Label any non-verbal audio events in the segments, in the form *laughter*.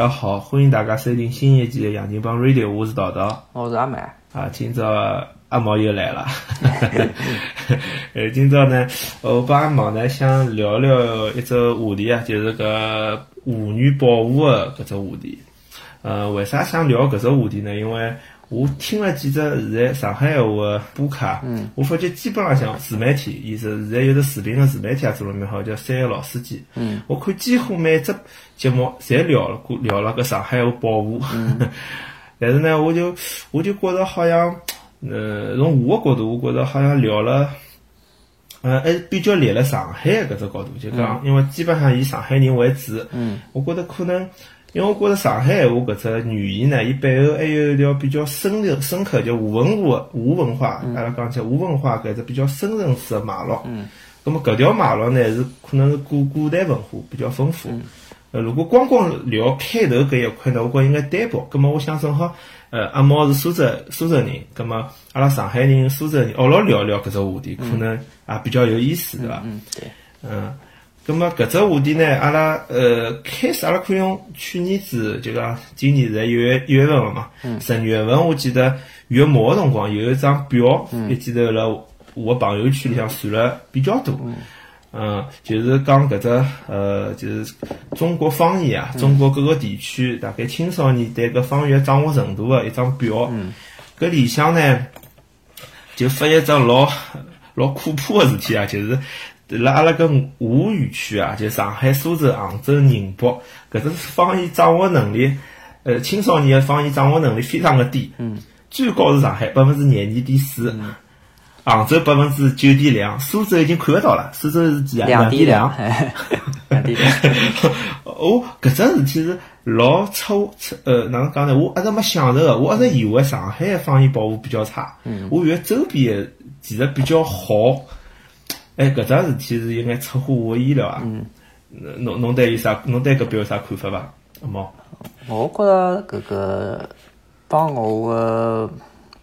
家好，欢迎大家收听新一期的《杨金帮 Radio》，我是桃桃。我是阿曼。啊，今朝阿毛又来了。*laughs* 呃，今朝呢，我帮阿毛呢想聊聊一只话题啊，就是个妇女保护的搿只话题。呃，为啥想聊搿只话题呢？因为我听了几只现在上海话的播客，嗯，我发觉基本浪向自媒体，伊是现在有的视频的自媒体也做了蛮好，叫三个老司机。嗯，我看几乎每只节目侪聊了过聊了个上海话保护。*laughs* 但是呢，我就我就觉着好像，呃，从我的角度，我觉着好像聊了，呃，还比较立了上海搿只角度，就讲，因为基本上以上海人为主。嗯，我觉得可能，因为我觉着上海话搿只语言呢，伊背后还有一条比较深的、深刻叫吴文化、吴文化，阿拉讲起吴文化搿只比较深层次的脉络。嗯，那么搿条脉络呢，是可能是古古代文化比较丰富。呃，如果光光聊开头搿一块呢，我觉应该单薄。葛么，我想正好，呃，阿毛是苏州苏州人，葛么阿拉上海人、苏州人，阿拉聊聊搿只话题，可能也比较有意思，对伐？嗯，对。嗯，葛么搿只话题呢，阿拉呃开始阿拉可以用去年子，就讲今年现在一月一月份了嘛，十二月份我记得月末个辰光有一张表，一记头辣我朋友圈里向传了比较多。嗯，就是讲搿只呃，就是中国方言啊，中国各个地区大概青少年对搿方言掌握程度的一张表。搿里向呢，就发现一只老老可怕个事体啊，就是辣阿拉搿华语区啊，就上海、苏州、杭州、宁波搿只方言掌握能力，呃，青少年的方言掌握能力非常的低。嗯。最高是上海百分之廿二点四。杭州百分之九点两，苏州已经看勿到了，苏州是几啊？两点两，两点两。我，*laughs* 搿只事体是老出出呃，哪能讲呢？我一直没想着个，我一直以为上海的方言保护比较差，我以为周边的其实比较好。哎，搿桩事体是应该出乎我意料啊！嗯侬侬对伊啥？侬对搿表有啥看法伐？阿毛？我觉着搿个帮我个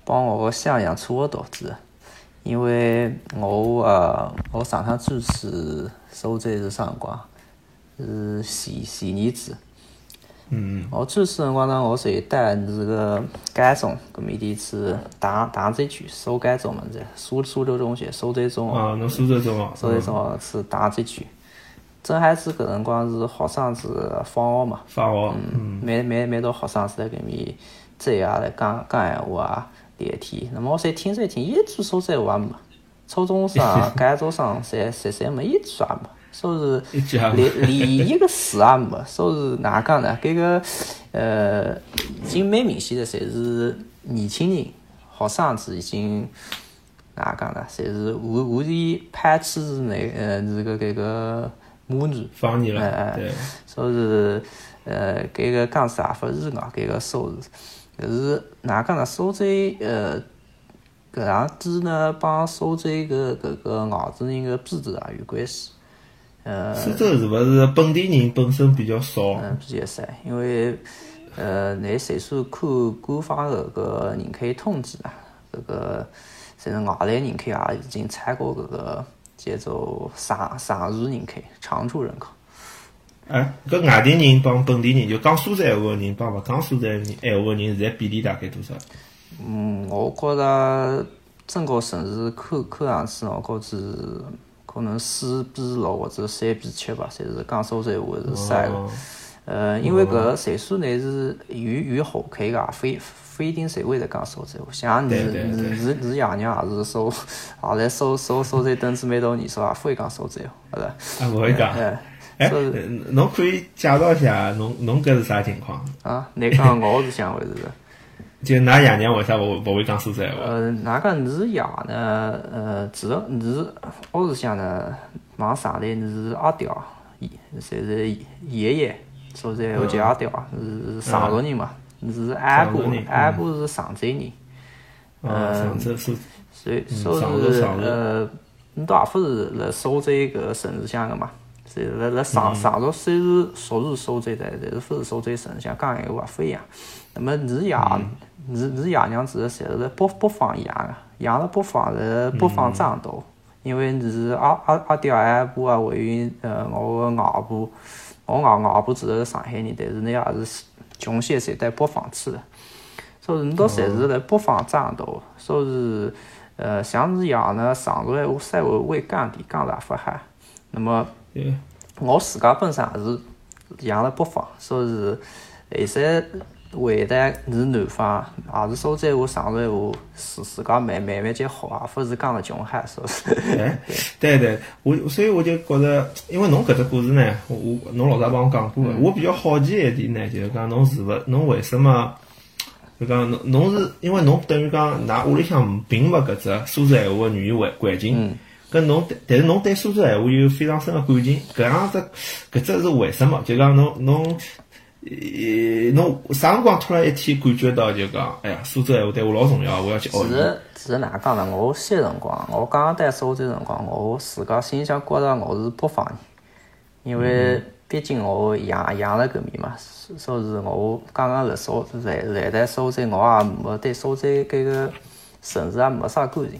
帮我个想象差勿多，子。因为我呃，我上趟主持苏州是啥辰光？是前前年子。嗯。我主持辰光呢，我是带是个改中，搿面点是大大灾区，苏改中嘛在苏苏州中学，苏州中学。啊，侬苏州中学。苏州中学是大灾区。正好是搿辰光是学生子放学嘛。放学。嗯。每每每到学生子在搿面走啊，来讲讲闲话啊。聊天，那么我再听再听，一句苏州话也没。初中生、*laughs* 高中生，侪侪侪没一句也没。说是连 *laughs* 连一个字也没。说是哪讲呢？搿个呃，已经蛮明显的，侪是年轻人、学生子已经哪讲呢？侪是无无意排斥那呃这个搿个母女方言了。对。说是呃，搿个讲啥勿是啊？搿个说是。搿是哪讲呢？苏州呃，搿样子呢，帮苏州个搿个外地人个编制也有关系。呃，苏州是勿是本地人本身比较少？嗯，比较少，因为呃，那岁数看官方个搿人口统计啊，搿个甚至外来人口也已经超过搿个叫做常常住人口、常住人口。哎，搿外地人帮本地人，就讲苏州闲话的人帮勿讲苏州人闲话的人，现在比例大概多少？嗯，我觉着整个城市看看上去，我觉着可能四比六或者三比七吧，侪是讲苏州话是少个。呃，因为搿岁数呢是有有好看个，勿勿一定侪会得讲苏州话。像你你你你爷娘也是收，也来苏苏苏州等子蛮多年数，也勿会讲苏州话，是伐？啊，勿会讲。哎，侬可以介绍一下，侬侬搿是啥情况？啊，你讲我是想回事。就㑚爷娘为啥勿勿会讲苏州话？呃，哪个你是爷呢？呃，主要你是屋里向呢，往上头你是阿刁，侪是爷爷，苏州话叫阿刁，是常熟人嘛？你是阿婆，阿婆是常州人。呃，常州是，所以说是呃，你倒也勿是辣苏州搿城市乡个嘛？是辣辣常常州虽是属于苏州的，但是勿是苏州省，像讲闲话勿一样。那么你爷，你你爷娘子侪是辣北北方养个，养了北方是北方长大。因为你是阿阿阿爹阿婆啊，还有呃我个外婆，我外外婆住是上海人，但是呢也是穷些侪在北方去的。说是侬到侪是辣北方长大，所以呃，像你养呢上海话三会为干地干大发海。那么我自家本身也是养辣北方，所以是那些。会的是南方，也是苏州话、上海话，自自家慢慢慢就学啊，勿是讲了穷汉，说是。哎，对对，我所以我就觉着，因为侬搿只故事呢，我我侬老早帮我讲过个，我比较好奇一点呢，就是讲侬是勿，侬为什么？就讲侬侬是因为侬等于讲，㑚屋里向并没搿只苏州闲话个语言环环境，跟侬但是侬对苏州闲话有非常深个感情，搿样子搿只是为什么？就讲侬侬。呃，侬啥辰光突然一天感觉到就讲，哎呀，苏州闲话对我老重要，我要去学。其实，其实哪讲呢？我小辰光，我刚刚到苏州辰光，我自家心里向觉着我是北方人，因为毕竟我养养了搿面嘛，说是我刚刚来苏来来在苏州，我也没对苏州搿个城市也没啥感情。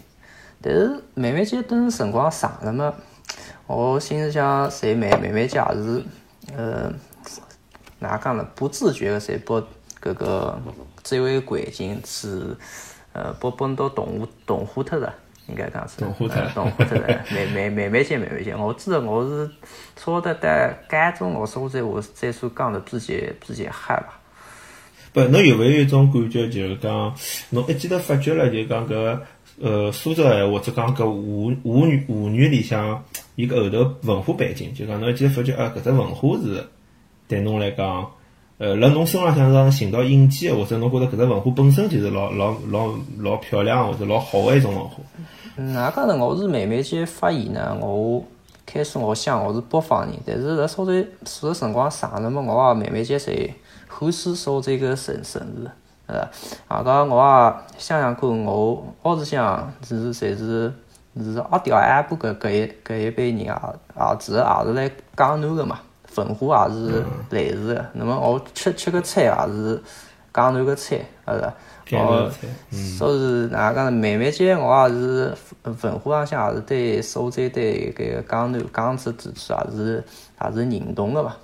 但是慢慢间等辰光长了嘛，我心里向侪慢慢慢间也是，呃。哪讲了？不自觉个侪把搿个周围环境是呃，把把到动物同化脱了，应该讲是同化脱了，同化脱了。慢慢慢慢些，慢慢些，我记得我是差得在高中老师我在我再说讲的比较比较嗨吧。不，侬有没有一种感觉，就是讲侬一记头发觉了，就讲搿呃苏州闲话，或者讲搿吴吴语吴语里向伊个后头文化背景，就讲侬一记头发觉啊，搿只文化是。对侬来讲，呃，辣侬身浪向上寻到印记，或者侬觉着搿只文化本身就是老老老老漂亮或者老好个一种文化。嗯，哪讲呢？我是慢慢间发现呢，我开始我想我是北方人，但是辣苏州住个辰光长了嘛，我也慢慢间侪欢喜苏州个城城市，呃，啊，到我也想想看，我屋里向是侪是是阿刁阿布搿搿一搿一辈人啊，啊，其实也是来江南个嘛。文化也是类似的，那么我吃吃个菜也是江南个菜，是吧？哦，所以哪讲呢？慢慢间我也是文化上向也是对苏州对搿个江南江浙地区也是也是认同个嘛。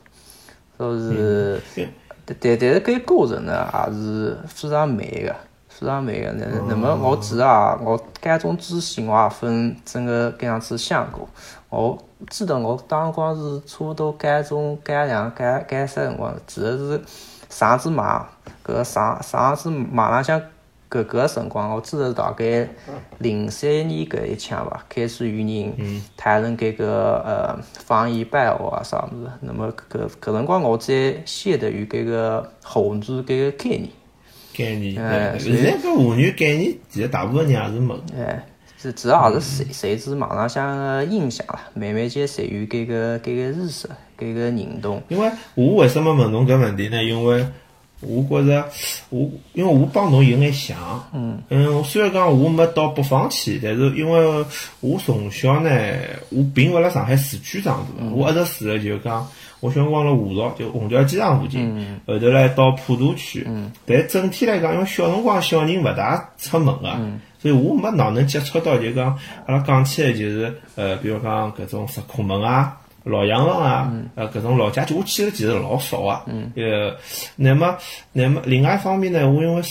所以，但但但是搿过程呢，也是非常慢个，非常美个。那那么我其实啊，我高中之前我也分整个搿样子想过。我记得我当光是差不多高中高两、高高三辰光，其实是上次买，搿上上次网浪向搿个辰光，我记得大概零三年搿一枪伐，开始有人谈论搿个呃方言办学啊啥物事。那么搿搿辰光我才晓得有搿个沪语搿个概念。概念，现在搿妇女概念，其实大部分人也是没。是主要也是随随着网浪向个影响啦，慢慢间侪有搿个搿个意识，搿个认同。因为我为什么问侬搿问题呢？因为我觉着我因为我帮侬有眼像，嗯嗯，虽然讲我没到北方去，但是因为我从小呢，我并勿辣上海市区长大，我一直住的就讲，我小辰光辣华朝，就虹桥机场附近，后头来到普陀区，但整体来讲，因为小辰光小人勿大出门个。所以我没哪能接触到，就讲阿拉讲起来就是，呃，比如讲搿种石库门啊、老洋房啊，呃，搿种老家具，我去的其实老少啊。呃，那么，那么另外一方面呢，我因为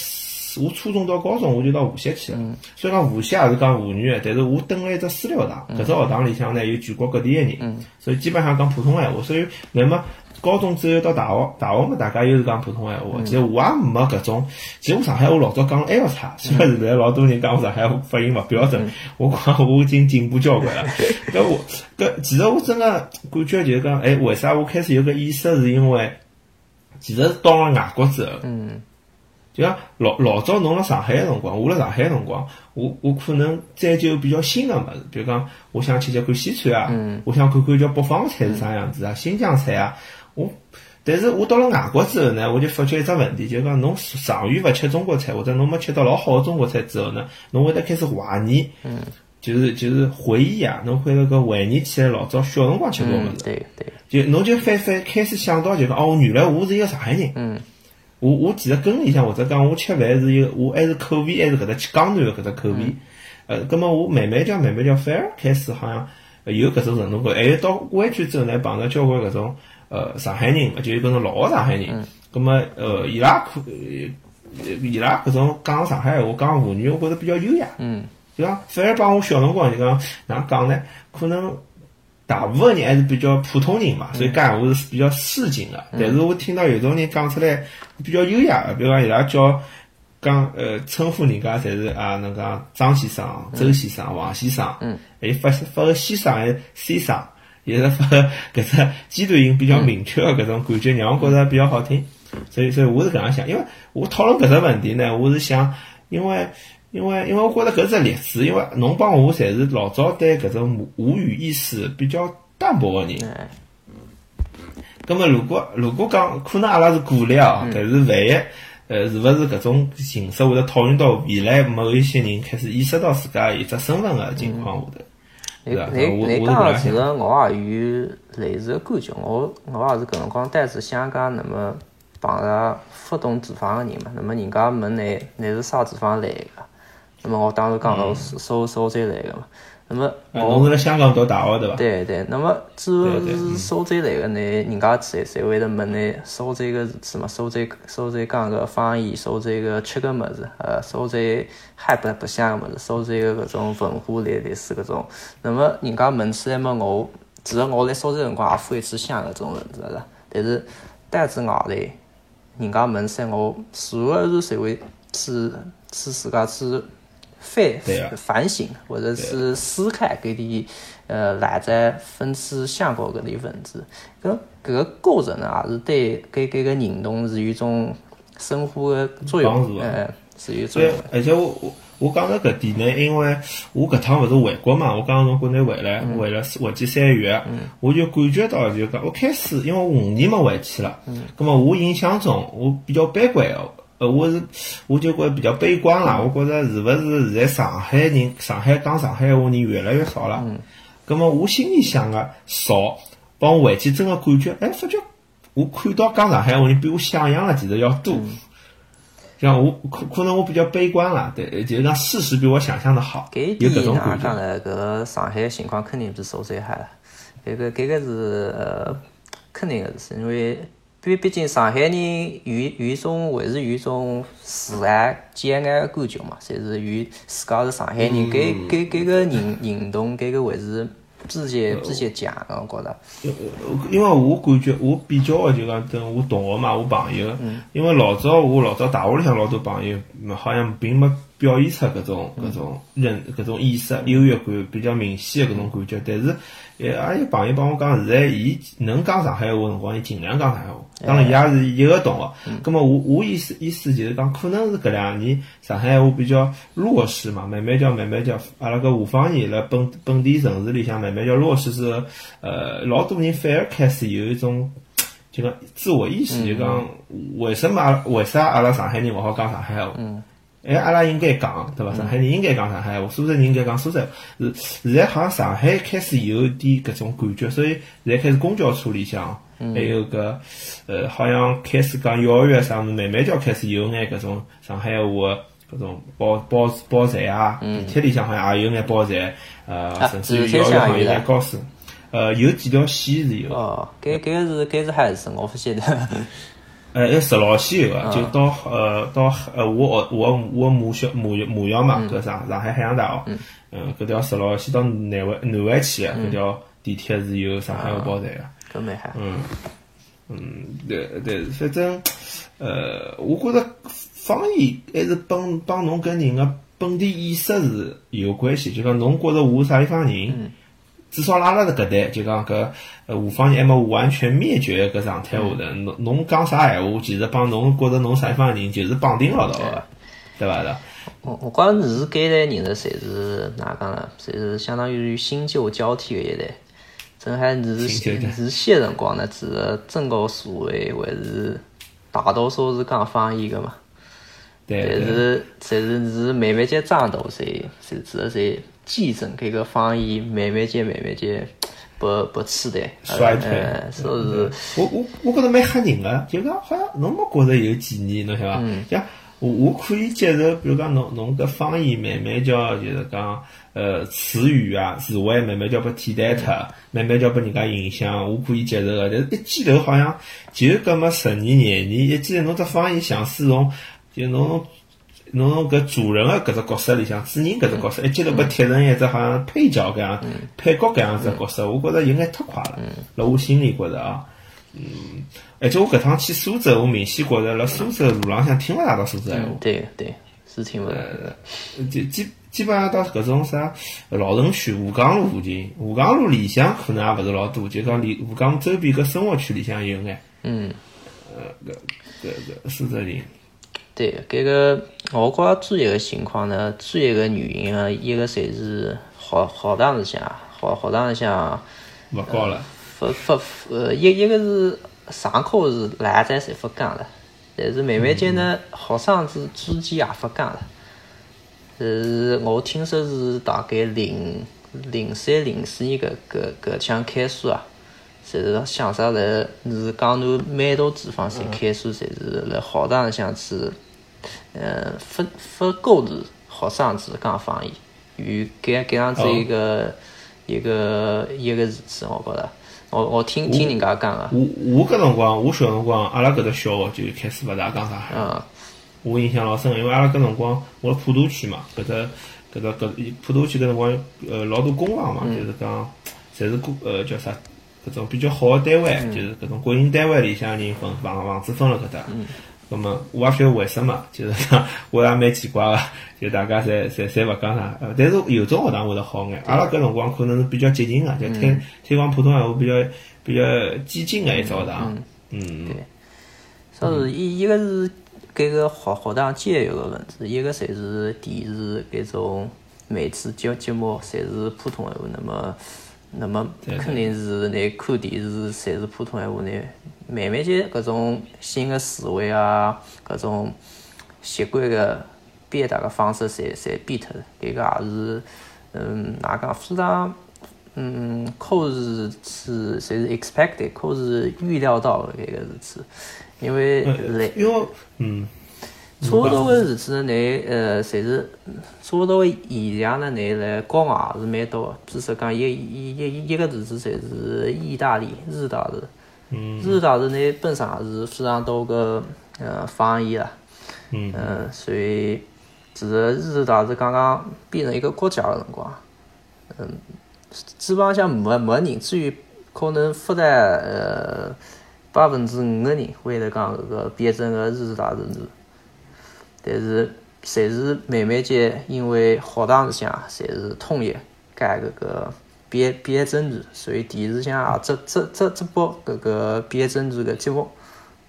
我初中到高中我就到无锡去了，所以讲无锡也是讲沪语的，但是我蹲了一只私立学堂，搿只学堂里向呢有全国各地的人，所以基本上讲普通闲话。所以那么。高中之后到大学，大学嘛，大家又是讲普通闲话。其实我也没搿种，其实我上海话老早讲还要差，虽然现在老多人讲我上海话发音勿标准，*laughs* 我讲我已经进步交关了。搿我搿其实我真个感觉就是讲，哎，为啥我开始有个意识，是因为其实到了外国之后，嗯，就像老老早侬辣上海个辰光，我辣上海个辰光，我我可能追求比较新个物事，比如讲我想吃吃看西餐啊，我想看看叫北方菜是啥样子啊，新疆菜啊。我，但是我到了外国之后呢，我就发觉一只问题，就是讲侬长远勿吃中国菜，或者侬没吃到老好的中国菜之后呢，侬会得开始怀念，嗯，就是就是回忆啊，侬会那个怀念起来老早小辰光吃过物事，对对，就侬就反反开始想到就讲哦，原来我是一个上海人，嗯，我我其实跟里向或者讲我吃饭是一个，我还是口味还是搿只吃江南的搿只口味，呃，葛么我慢慢叫慢慢叫反而开始好像有搿种程度感，还有到湾区之后呢，碰到交关搿种。呃，上海人，就有搿种老个上海人，葛么呃，伊拉可呃伊拉搿种讲上海闲话，讲沪语，我觉着比较优雅。嗯，就讲反而帮我小辰光就讲哪能讲呢？可能大部分人还是比较普通人嘛，所以讲闲话是比较市井的。但是我听到有种人讲出来比较优雅个，比如讲伊拉叫讲呃称呼人家侪是啊，能讲张先生、周先生、王先生，嗯，还有发发个先生还是先生，也是发个搿只阶段音比较明确个搿种感觉，让我觉着比较好听。所以，所以我是搿样想，因为我讨论搿只问题呢，我是想，因为，因为，因为我觉着搿是例子，因为侬帮我侪是老早对搿种吴吴语意识比较淡薄个人。哎，葛么，如果如果讲，可能阿拉是鼓励哦，但是万一，呃，是勿是搿种形式会得讨论到未来某一些人开始意识到自家一只身份个情况下头，你对伐？你我其实。我也有类似个感觉，我我也是搿辰光单子想讲，那么碰着不懂地方个人嘛，那么人家问你你是啥地方来个，那么我当时讲我是苏苏州来个嘛，那么呃我侬是辣香港读大学对伐？对对，那么只要对对是苏州来个呢，人家侪侪会得问呢苏州个事体嘛，苏州苏州讲个方言，苏州个吃个物事，呃，苏州海白白相个物事，苏州个搿种文化类类似搿种。那么人家问起来嘛，我其实我来苏州辰光也会去想搿种问题了，但是单子外头，人家问起来，我所有是侪会去去自家去反反省，或者是思考搿点呃内在分析相关搿点问题。搿搿个过程呢，也是对搿搿个认同是有一种深化的作用，帮助啊。呃，是有作用而且我我我讲到搿点呢，因为我搿趟勿是回国嘛，我刚刚从国内回来，回了回去三个月，我就感觉到就讲，我开始因为我五年没回去了，咁么我印象中我比较悲观哦。呃，我是我就觉得比较悲观啦，我觉着是勿是现在上海人，上海讲上海话人越来越少了。嗯葛么我心里想个少，帮我回去真个感觉，哎，发觉我看到讲上海话人比我想象的其实要多。像我可可能我比较悲观了，对，就是讲事实比我想象的好，有搿种感觉。讲呢？搿个上海情况肯定比苏州好了。搿个搿个是呃肯定个事，因为毕毕竟上海人有有一种还是有一种自爱简爱个感觉嘛，侪是有自家是上海人，搿搿搿个认认同搿个还是比较比较强个，我觉着。因为我感觉我比较的就讲等我同学嘛，我朋友，因为老早我老早大学里向老多朋友，嗯好像并没表现出搿种搿种认搿种意识优越感比较明显的搿种感觉，但是也也有朋友帮我讲，现在伊能讲上海话辰光，伊尽量讲上海话。当然，伊也是一个同学。咁么我我意思意思就是讲，可能是搿两年上海话比较弱势嘛，慢慢叫慢慢叫，阿拉搿下方言辣本本地城市里向慢慢叫弱势是，呃，老多人反而开始有一种。就讲自我意识，就讲为什么阿拉为啥阿拉上海人勿好讲上海话？哎，阿拉应该讲，对伐？上海人应该讲上海话，苏州人应该讲苏州话。是现在好像上海开始有点搿种感觉，所以现在开始公交车里向，还有搿呃，好像开始讲幼儿园上面慢慢就开始有眼搿种上海话的搿种包包包站啊，地铁里向好像也有眼包站，呃，啊甚至于幼儿园好像有上有的眼高速，呃，有几条线是有。哦，搿搿个是搿是还是我勿晓得。呃，要十老线有个，就到呃到呃我学我我母校母母校嘛，搿上上海海洋大学，嗯，搿条十老线到南外南外去个搿条地铁是有上海话包站个，搿蛮好。嗯嗯，对对，反正呃，我觉着方言还是帮帮侬跟人个本地意识是有关系，就讲侬觉着我是啥地方人。至少阿拉是搿代，就讲搿呃吴方言还没完全灭绝搿状态下头，侬侬讲啥闲话，其实帮侬觉着侬啥地方人就是绑定牢牢个，对伐的？我我觉着是搿一代人呢侪是哪讲呢？侪是相当于新旧交替个一代。正海是是些辰光呢，其实整个社会还是大多数是讲方言个嘛。但对对是但是是慢慢间长大，侪侪其实侪继承搿个方言，慢慢间慢慢间被被取代，衰退。呃，所以是我我我觉着蛮吓人个，就讲好像侬没觉着有几年，侬晓得伐？像我我可以接受，比如讲侬侬搿方言慢慢叫就是讲呃词语啊词汇慢慢叫被替代脱，慢慢叫被人家影响，我可以接受个。但是一记头好像就搿么十年廿年，一记头侬只方言像是从就侬侬侬搿主人个搿只角色里向主人搿只角色，一记头被贴成一只好像配角搿样配角搿样子角色，我觉着有眼太快了。辣我心里觉着啊。嗯，而且我搿趟去苏州，我明显觉着辣苏州路浪向听勿大到苏州闲话。对对，是听勿到。基基基本上到搿种啥老城区、吴江路附近，吴江路里向可能也勿是老多，就讲离吴江周边搿生活区里向有眼。嗯。呃，搿搿搿苏州人。对，搿个我觉着主要个情况呢，主要个原因啊，一个侪是学学堂里向，学学堂里向勿高了。勿勿呃，一一个是上课是来在侪勿讲了，但是慢慢间呢，学生子之间也勿讲了。是我听说是大概零零三零四年搿搿搿腔开始啊，侪是想啥来是讲侬蛮多地方侪开始侪是辣学堂里向去，呃，发发鼓励学生子讲方言，与搿搿样子一个一个一个日子，我觉着。我我听听人家讲个。我我搿辰光，我小辰光，阿拉搿搭小学就开始勿大讲上海。嗯。我印象老深，因为阿拉搿辰光，我普陀区嘛，搿搭搿搭搿普陀区搿辰光，呃，老多工房嘛，就是讲，侪是工呃叫啥，搿种比较好个单位，就是搿种国营单位里向人分房房子分了搿搭。嗯。葛末我也晓得为什么，就是讲我也蛮奇怪个，就大家侪侪侪勿讲啥，但是有种学堂会得好眼。阿拉搿辰光可能是比较激进个，就推推广普通闲话比较比较激进个一只学堂。嗯。对。所以一一个是搿个学学堂教育个问题，一个侪是电视搿种媒体节节目侪是普通闲话，那么那么肯定是你看电视侪是普通闲话呢。慢慢间，搿种新的思维啊，搿种习惯个表达个方式，侪侪变脱了。搿个也是，嗯，哪讲非常，嗯，可是是侪是 expected，可是预料到的搿个事体，因为来，因为，嗯，差不多个事体呢，你呃，侪是差不多个现象呢，你来国外也是蛮多。比如说讲一一一一个日子，侪是意大利日大日。日大日呢本身也是非常多个呃方言啦，嗯，所以其实日大日刚刚变成一个国家的辰光，嗯，基本上没没人，至于可能负担呃百分之五个人会得讲搿个变成个日大日语，但是侪是慢慢间因为学堂里向侪是统一改搿个。编编政治，所以电视上啊，这这这这播搿个编政治个节目，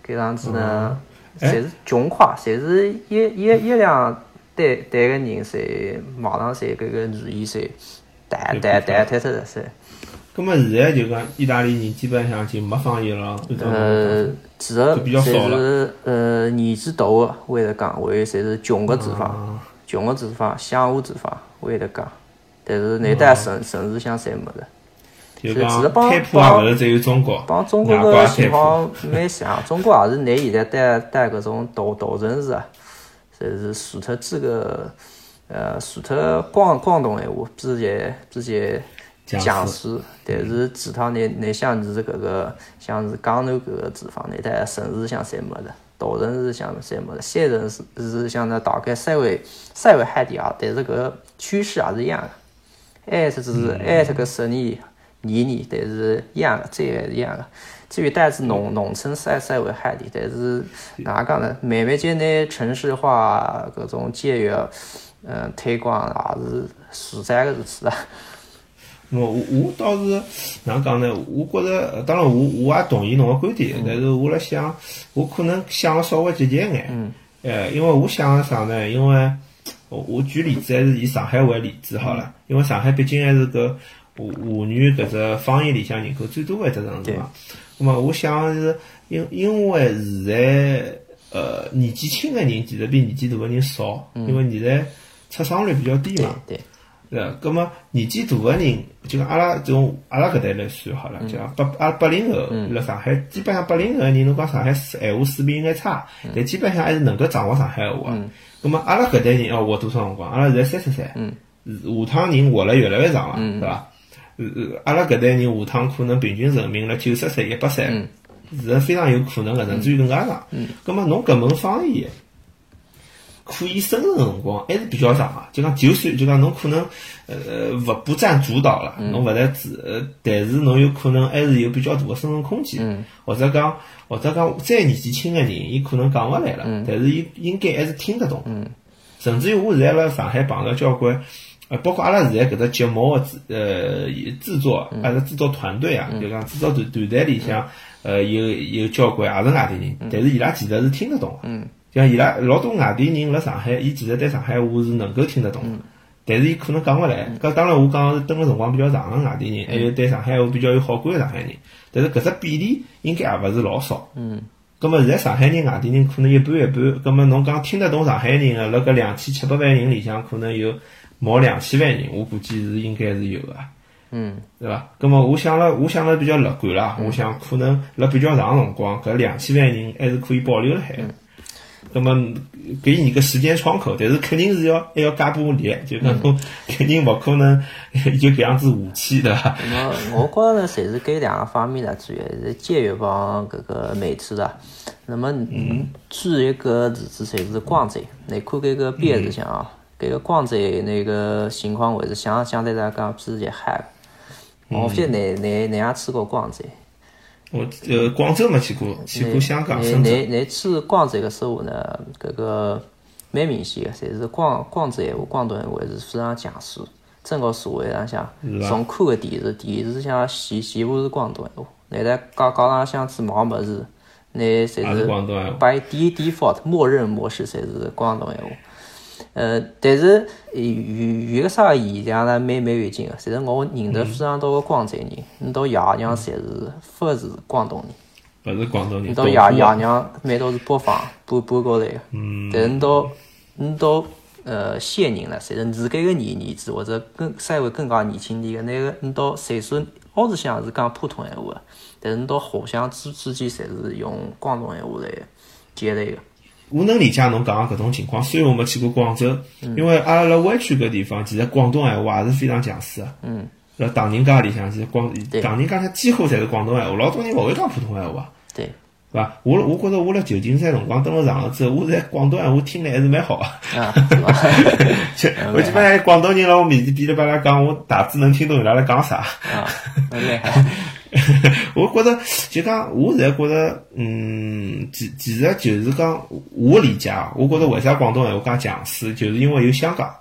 搿样子呢，侪是穷快，侪是一一一两单单个人，侪马上侪搿个语言侪弹弹弹脱脱了噻。葛末现在就讲意大利人基本上就没方言了，呃，其实侪是呃年纪大个会得讲，会侪是穷个地方，穷个地方乡下地方会得讲。但是那带城城市像侪没的，其实帮帮只有中国，帮中国个情况蛮像。中国也是拿现在带带搿种大大城市啊，侪是除脱几个呃除脱广广东闲话，直接直接讲述。但是其他那那像是搿个像是江南搿个地方，那带城市像侪没的，大城市像侪没的，小城市是像那大概稍微稍微海点啊，但是搿个趋势也是一样的。艾特只是艾特个十年、年年，但是一样的，这也是一样的。至于带是农农村晒晒会好点，但是哪讲呢？慢慢间呢，城市化各种节约，嗯，推广也是实在个事体啊。我我倒是哪讲呢？我觉着，当然我我也同意侬个观点，但是我辣想，我可能想个稍微积极眼。嗯。呃，因为我想个啥呢？因为。我举例子还是以上海为例子好了，因为上海毕竟还是个华华语搿只方言里向人口最多的一只城市嘛。那么我想是因因为现在呃年纪轻的人其实比年纪大的人少，因为现在出生率比较低嘛。对。对伐？葛末年纪大个人，就讲阿拉从阿拉搿代来算好了，就讲八阿拉八零后辣上海，基本上八零后个人，侬讲上海闲话水平有眼差，但基本上还是能够掌握上海话个。葛末阿拉搿代人要活多少辰光？阿拉现在三十岁，下趟人活了越来越长了，对伐？呃呃，阿拉搿代人下趟可能平均寿命了九十岁、一百岁，是非常有可能个，甚至于更加长。葛末侬搿门方言。可以生存辰光还是比较长个，就讲就算就讲侬可能呃勿不占主导了，侬勿但主，呃，但是侬有可能还是有比较大个生存空间，或者讲或者讲再年纪轻个人，伊可能讲勿来了，但是伊应该还是听得懂，甚至于我现在辣上海碰到交关，呃，包括阿拉现在搿只节目个制呃制作，阿拉制作团队啊，就讲制作团团队里向，呃，有有交关也是外地人，但是伊拉其实是听得懂。像伊拉老多外地人辣上海，伊其实对上海话是能够听得懂，但是伊可能讲勿来。搿当然我讲是蹲了辰光比较长个外地人，还有对上海话比较有好感个上海人。但是搿只比例应该也勿是老少。嗯。葛末现在上海人、外地人可能一半一半。葛末侬讲听得懂上海人个，辣搿两千七百万人里向，可能有毛两千万人，我估计是应该是有个。嗯。对伐？葛末我想了，我想了比较乐观啦。我想可能辣比较长辰光，搿两千万人还是可以保留辣海。那么给你个时间窗口，但是肯定是要还要加把力，就讲侬 *laughs* 肯定勿可能 *laughs* 就搿样子武器的。那么我觉着呢，侪是搿两个方面的主要是节约帮搿个媒体的。那么嗯，主一个例子侪是广州，你看搿个编字上啊，搿个广州那个情况还是相相对来讲比较嗨。我不晓得你你你也去过广州？我呃，广州没去过，去过香港、深圳。你你去广州个时候呢，搿个蛮明显个，侪是广广州闲话、广东闲话是非常强势。整个社会浪向，从看个电视，电视上全全部是广东闲话。你在高高浪向去买物事，你侪是 by default 默认模式，侪是广东闲话。呃，但是有有个啥个现象呢？蛮蛮有劲个。其实我认得非常多个广州人，你到爷娘侪是不是广东人，勿是广东人。你到爷爷娘蛮多是北方搬搬过来个。嗯。但是你到你到呃县人了，侪是自家个年年纪或者更稍微更加年轻点个，那个你到岁数屋里向是讲普通闲话个，但是你到互相之之间侪是用广东闲话来接待个。我能理解侬讲个搿种情况，虽然我没去过广州，因为阿拉辣湾区搿地方，其实广东闲话也是非常强势个。嗯。辣唐人街里向，其实广唐人街它几乎侪是广东闲话，老多人勿会讲普通闲话。对。是伐？我我觉着我辣旧金山辰光蹲了长了之后，我在广东闲话听了还是蛮好个。啊。*laughs* *laughs* 我基本上广东人辣我面前噼里啪啦讲，我大致能听懂伊拉辣讲啥。啊。厉害。*laughs* *laughs* 我觉着就讲，我现在觉着，嗯，其其实就是讲，我理解啊，我觉着为啥广东闲话讲强势，就是因为有香港，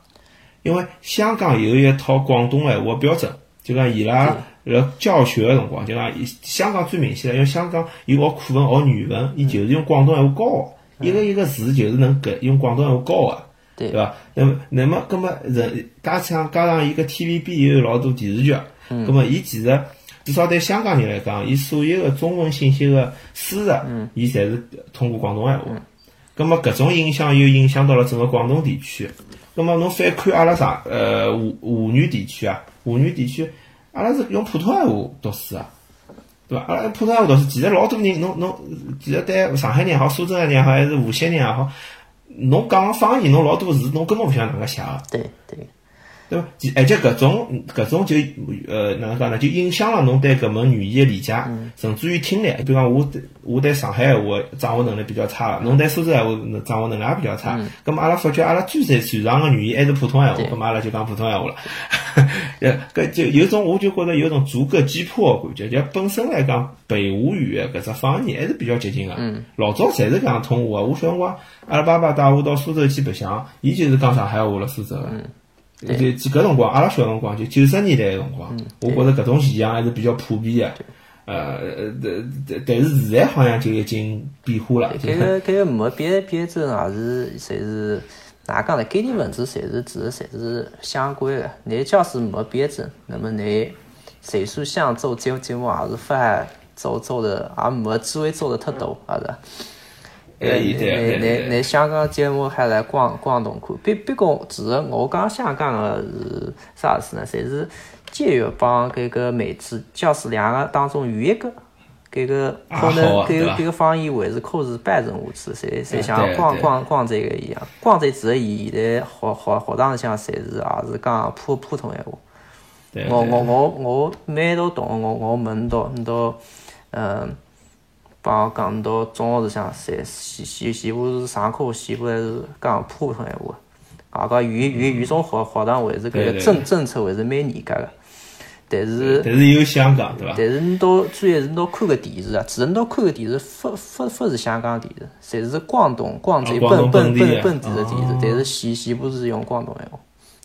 因为香港有一套广东闲话标准，就讲伊拉辣教学个辰光，就讲香港最明显了，因为香港有学课文、学语文，伊就是用广东闲话教一个一个字就是能搿用广东闲话教个，对伐？那么，那么，搿么人加上加上一个 TVB 有老多电视剧，搿么伊其实。至少对香港人来讲，伊所有的中文信息的输入，伊侪是通过广东闲话。咁么搿种影响又影响到了整个广东地区。咁么侬反看阿拉上呃沪沪语地区啊，沪语地区阿拉是用普通闲话读书啊，对伐？阿拉普通闲话读书，其实老多人侬侬，其实对上海人也好，苏州人也好，还是无锡人也好，侬讲方言，侬老多字侬根本勿晓得哪能写个。对对。对伐？而且搿种搿种就呃哪能讲呢？就影响了侬对搿门语言的理解，甚至于听力。比方我我对上海话掌握能力比较差了，侬对苏州话掌握能力也比较差。咁阿拉发觉阿拉最擅擅长个语言还是普通闲话，咁阿拉就讲普通闲话了。*laughs* 呃，搿就有种我就觉着有种逐个击破个感觉。就本身来讲，北吴语搿只方言还是比较接近个。老早侪是讲通话个。我小辰光，阿拉爸爸带我到苏州去白相，伊就是讲上海话了。苏州个。就搿辰光，阿拉小辰光就九十年代个辰光，我觉着搿种现象还是比较普遍个。呃，但但是现在好像就已经变化了。搿个搿个没别别证也是侪是哪讲呢？概念文字侪是其实侪是相关的。你假使没别证，那么你岁数想做节节目也是发做做的，也没机会做的太多，是呃，对对对。那那香港节目还来广广东看，别别讲其实我讲香港个是啥事呢？侪是节约帮搿个媒体教师两个当中有一个。搿个可能，搿个搿个方言还是可是半成下去，侪侪像广广广州个一样。广州其实现在学学学堂里向侪是也是讲普普通闲话。我我我我每到同学，我我问到到，嗯，帮讲到中学里向，侪全全全部是上课全部是讲普通闲话。啊个语语语种学学堂还是搿个政政策还是蛮严格个。但是，但是有香港，对伐？但是你到主要是侬看个电视啊，其实侬看个电视，勿勿勿是香港电视，侪是广东广州本本本本地个电视，但是全全部是用广东闲话。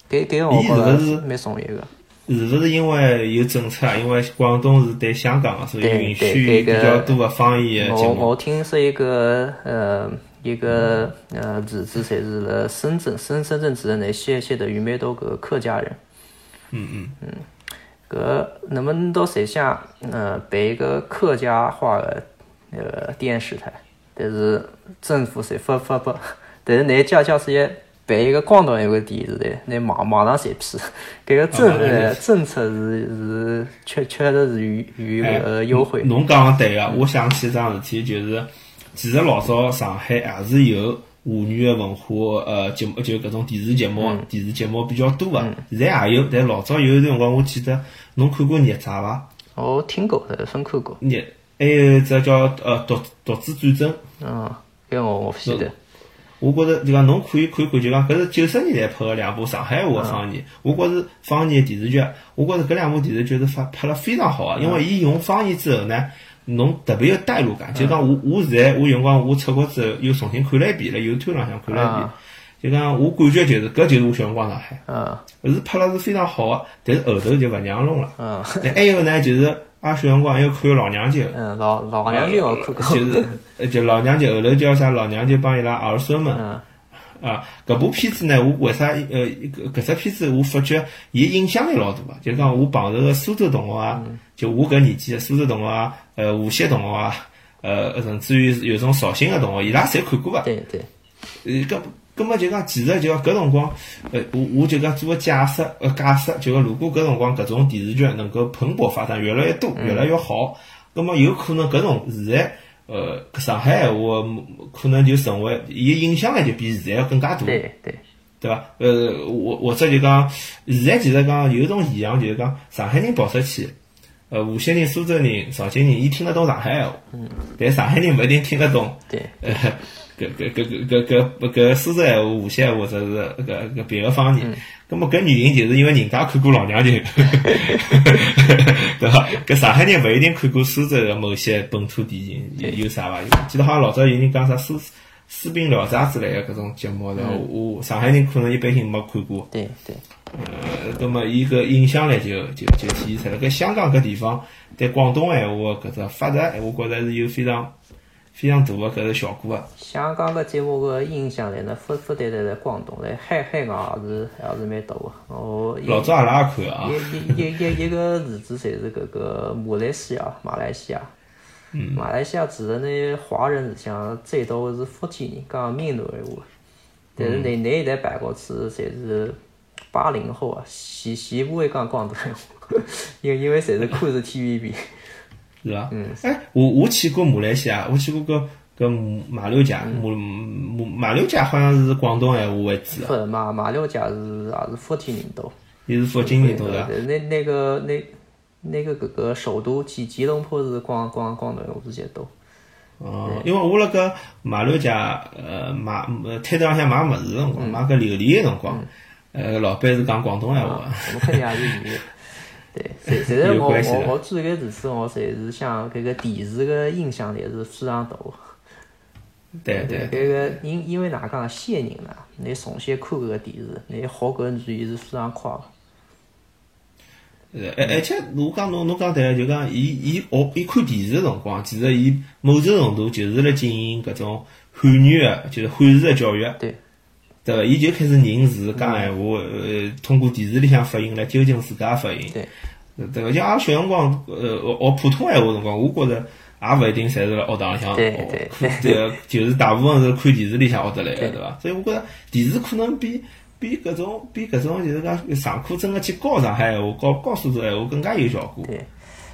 搿搿个我觉着蛮重要个。是勿是因为有政策啊？因为广东是对香港个，所以允许比较多的方言我我听说一个呃一个呃侄子，侪是辣深圳深深圳市的那些些的有蛮多个客家人。嗯嗯嗯。搿能不能到谁想，嗯，办一个客家话的那个电视台？但是政府是发发不？但是那叫叫是也办一个广东一个电视台，那马马上侪批。*laughs* 搿个政呃政策是是确确实是有有搿个优惠。侬讲个对个，我想起一桩事体，就是其实老早上海也是有。华语个文化，呃，节目就搿种电视节目，电视节目比较多个，现在也有，但老早有一段辰光，我记得侬看过《孽债》伐？我听过，但是分看过。孽，还有只叫呃独独子战争。嗯，搿我我勿记得。我觉着就讲侬可以看看，就讲搿是九十年代拍个两部上海话方言，我觉着方言电视剧，我觉着搿两部电视剧是发拍了非常好个，因为伊用方言之后呢。侬特别有代入感，就讲我我现在我辰光我出国之后又重新看了一遍了，YouTube 浪向看了一遍，就讲我感觉就是搿就是我小辰光上海，嗯，是拍了是非常好个，但是后头就勿让弄了，嗯，*laughs* 还有呢就是阿小辰光还要看老娘舅，嗯，老老娘舅我看。过，就是。*laughs* 就老娘舅后头叫啥？老娘舅帮伊拉儿孙们。嗯。啊，搿部片子呢，我为啥呃，搿搿只片子我发觉伊影响力老大个，就是讲我碰着个苏州同学啊，就我搿年纪个苏州同学啊，呃，无锡同学啊，呃，甚至于有种绍兴个同学，伊拉侪看过个。对对。呃，搿搿么就讲，其实就讲搿辰光，呃，我我就讲做个假设，呃，假设就讲，如果搿辰光搿种电视剧能够蓬勃发展，越来越多，越来越好，葛么有可能搿种现在。呃，上海闲话可能就成为伊影响力就比现在要更加大，对对，对伐？呃，我或者就讲，现在其实讲有一种现象，就是讲上海人跑出去，呃，无锡人、苏州人、绍兴人，伊听得懂上海闲话，嗯，但上海人勿一定听得懂，对，呃，*laughs* 搿搿搿搿搿搿搿苏州闲话、无锡闲话，或者是搿搿别个方言。咁么搿原因就是因为人家看过老娘舅，*laughs* 对伐？搿上海人勿一定看过苏州的某些本土电影，有有啥伐？记得好像老早有人讲啥《苏苏兵聊斋》之类个搿种节目，然后我上海人可能一般性没看过。对对。呃，咁么伊个影响力就就就体现出来。搿香港搿地方对广东闲话搿只发展，我觉着是有非常。非常大个搿个效果啊！香港个节目个影响力呢，不不单单在广东，在海海外也是也是蛮大个。哦，老早阿拉也看啊。一一一一一个例子，侪是搿个马来西亚，马来西亚。嗯。马来西亚其实呢，华人里向最多是福建人，讲闽南闲话。但是那那一代办过去，侪是八零后啊，全全部会讲广东话，因为因为侪是看是 TVB。是伐？嗯。哎，我我去过马来西亚，我去过个个马六甲，马马马六甲好像是广东闲话为主。不，马马六甲是也是福建人多。也是福建人多的。那那个那那个搿个首都吉吉隆坡是广广广东话比较多。哦，因为我辣个马六甲呃买摊头浪向买物事辰光，买个榴莲个辰光，呃老板是讲广东闲话。我们肯定也是有。对，其实我我我做搿事体，我侪是想搿个电视个影响力是非常大。对对。搿个因因为哪讲些人呢？你从小看搿个电视，你学搿语言是非常快。呃，而而且我讲侬侬讲对个，就讲伊伊学伊看电视个辰光，其实伊某种程度就是辣进行搿种汉语个，就是汉字个教育。对。对伐？伊就开始认字讲闲话，呃，通过电视里向发音来纠正自家发音。对。对个，像阿拉小辰光，呃，学普通闲话辰光，我觉着，也勿一定侪是辣学堂里向对学对就是大部分是看电视里向学得来个，对伐？所以我觉着电视可能比比搿种比搿种就是讲上课真个去教上海闲话、教教苏州闲话更加有效果。对，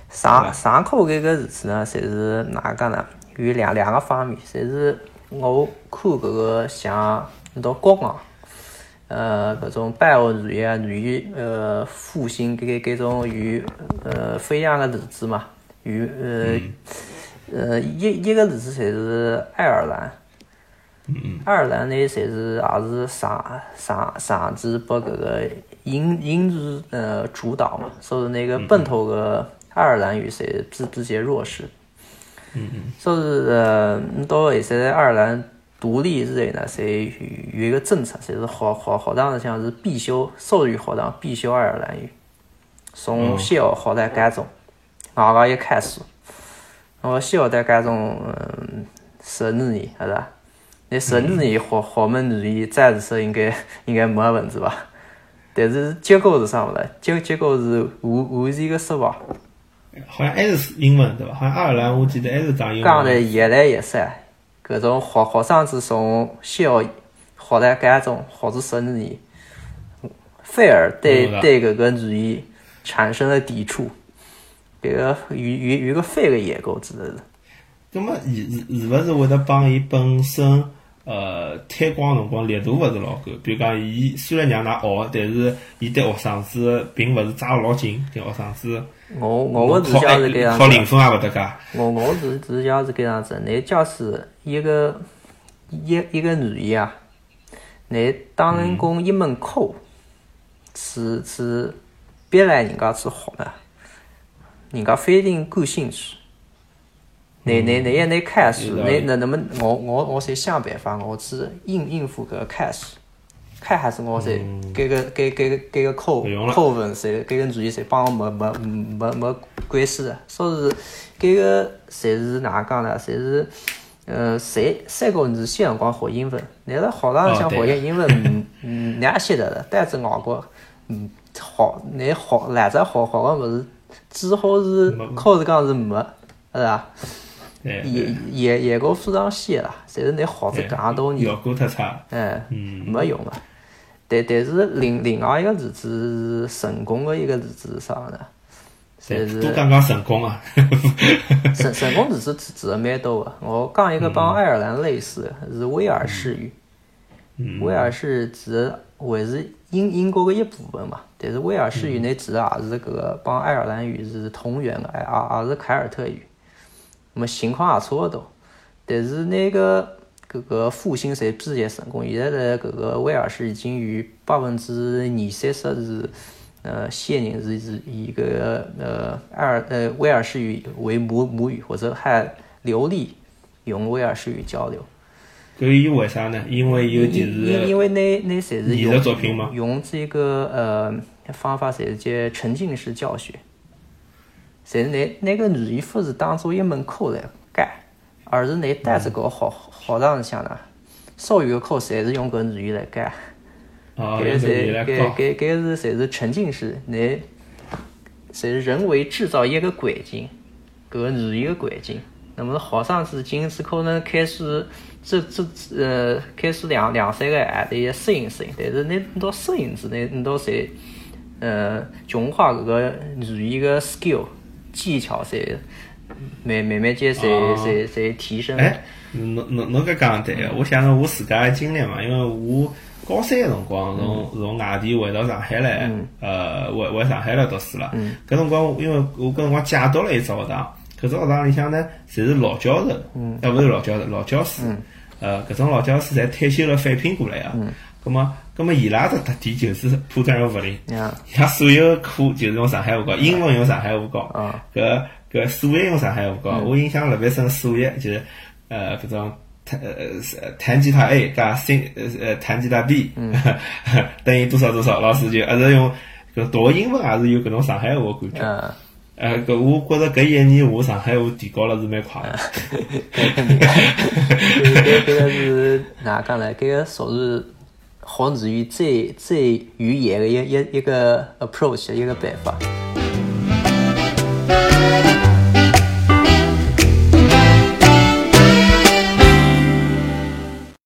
上上课搿个事体呢，侪是哪能讲呢？有两两个方面，侪是我看搿个像到国外，呃，搿种拜学语言啊、语言呃复兴搿搿种有呃不一样个例子嘛，有呃呃一一个例子侪是爱尔兰。爱尔兰呢，侪是也是长长长期被搿个英英语呃主导嘛，所以那个本土个爱尔兰语侪比比较弱势。嗯嗯。所以呃，到现在爱尔兰独立之后呢，侪有有一个政策，侪是好好学堂里向是必修，所有学堂必修爱尔兰语，从小学学到高中，外加一开始，我小学到高中嗯十二年，是吧？那十二年学学门语言，暂时说应该 *laughs* 应该没问题吧？但是结果是啥物事？结结果是完完全个失望。好像还是英文对吧？好像爱尔兰我记得还是讲英讲得文。越来越散，搿种学学生子从小学学到高中，学子十二年，反而对搿个语言产生了抵触。搿个有有有个反个结果，指的是。葛末是是是勿是会得帮伊本身呃推广辰光力度勿是老够？比如讲，伊虽然让㑚学，但是伊对学生子并勿是抓得老紧，对学生子我我个考是想是搿样子。考零分也勿得噶。我我是是讲是搿样子，你假使一个一一个语言啊，你当供一门课，是是逼来人家去学呢，人家不一定感兴趣。你你你一你开始，有道理。你那那么我我我才想办法，我去应应付搿个开始，开始我才搿个搿搿个搿个课不用了。课文侪搿个语言侪帮我没没没没关系的，所以搿个侪是哪能讲呢？侪是呃，三三个语系辰光学英文，你辣学堂里向哦对学英英文，嗯嗯，你也晓得了，但是外国，嗯，好你学来着好好个物事，只好是没。考试讲是没，是伐？对也对也也够非常些啦，侪是你学对着介多年效，果太差。哎，嗯没用个。但但是另另外一个例子是成功的一个例子是啥呢？对侪，是多讲讲成功啊！*laughs* 成成功例子指指的蛮多个。我讲一个帮爱尔兰类似的，是威尔士语。嗯威尔士指的还是英英国的一部分嘛，但是威尔士语呢指的也是搿个帮爱尔兰语是同源的，哎，也也是凯尔特语。那么情况也差不多，但是那个搿个复兴侪比较成功。现在的搿个威尔士已经有百分之二三十是呃现人是是以搿个呃爱尔呃威尔士语为母母语，或者还流利用威尔士语交流。搿伊为啥呢？因为有就是因因为那那侪是艺用术作品吗用这个呃方法，侪是叫沉浸式教学，侪是拿那个语言不是当做一门课来教，而是拿带着搿个学学堂里向呢，所有的课侪是用搿语言来教。哦，搿用搿搿。搿搿是侪是沉浸式，你侪是人为制造一个环境，搿个语言的环境。那么学生子今次可能开始这这呃开始两两三个还得适应适应，但是你到适应之内，你到侪呃强化搿个语言个 skill 技巧侪慢慢慢间侪哦侪侪提升。哎，侬侬侬搿讲得对个，我想着我自家个经历嘛，因为我高三个辰光从从外地回到上海来，呃，回回上海来读书了。搿辰光因为我搿辰光借读了一只学堂，搿只学堂里向呢，侪是老教授，呃，勿是老教授，老教师。呃，搿种老教师侪退休了返聘过来个。葛么，葛么伊拉的特点就是破绽个勿灵。呀，伊拉所有课就是用上海话教，英文用上海话教啊，搿搿数学用上海话教。我印象特别深，数学就是呃搿种弹呃弹吉他 A 加 sin 呃呃弹吉他 B *laughs* 等于多少多少，老师就一直用搿读英文也是有搿种上海话感觉。嗯。呃，搿我觉着搿一年我上海话提高了是蛮快的。*laughs* 搿肯定个，搿搿个是哪能讲呢？搿个属于黄子瑜最最语言的一一一个 approach 一个办法。